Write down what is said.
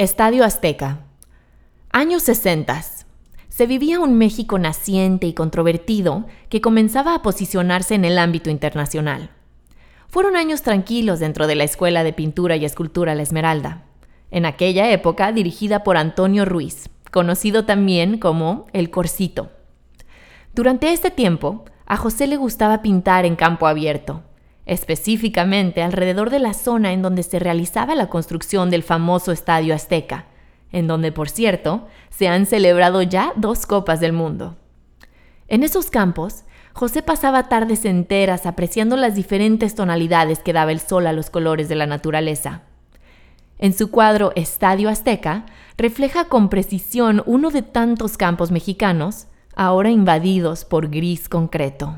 Estadio Azteca. Años 60. Se vivía un México naciente y controvertido que comenzaba a posicionarse en el ámbito internacional. Fueron años tranquilos dentro de la Escuela de Pintura y Escultura La Esmeralda, en aquella época dirigida por Antonio Ruiz, conocido también como El Corcito. Durante este tiempo, a José le gustaba pintar en campo abierto, específicamente alrededor de la zona en donde se realizaba la construcción del famoso Estadio Azteca, en donde, por cierto, se han celebrado ya dos Copas del Mundo. En esos campos, José pasaba tardes enteras apreciando las diferentes tonalidades que daba el sol a los colores de la naturaleza. En su cuadro Estadio Azteca, refleja con precisión uno de tantos campos mexicanos, ahora invadidos por gris concreto.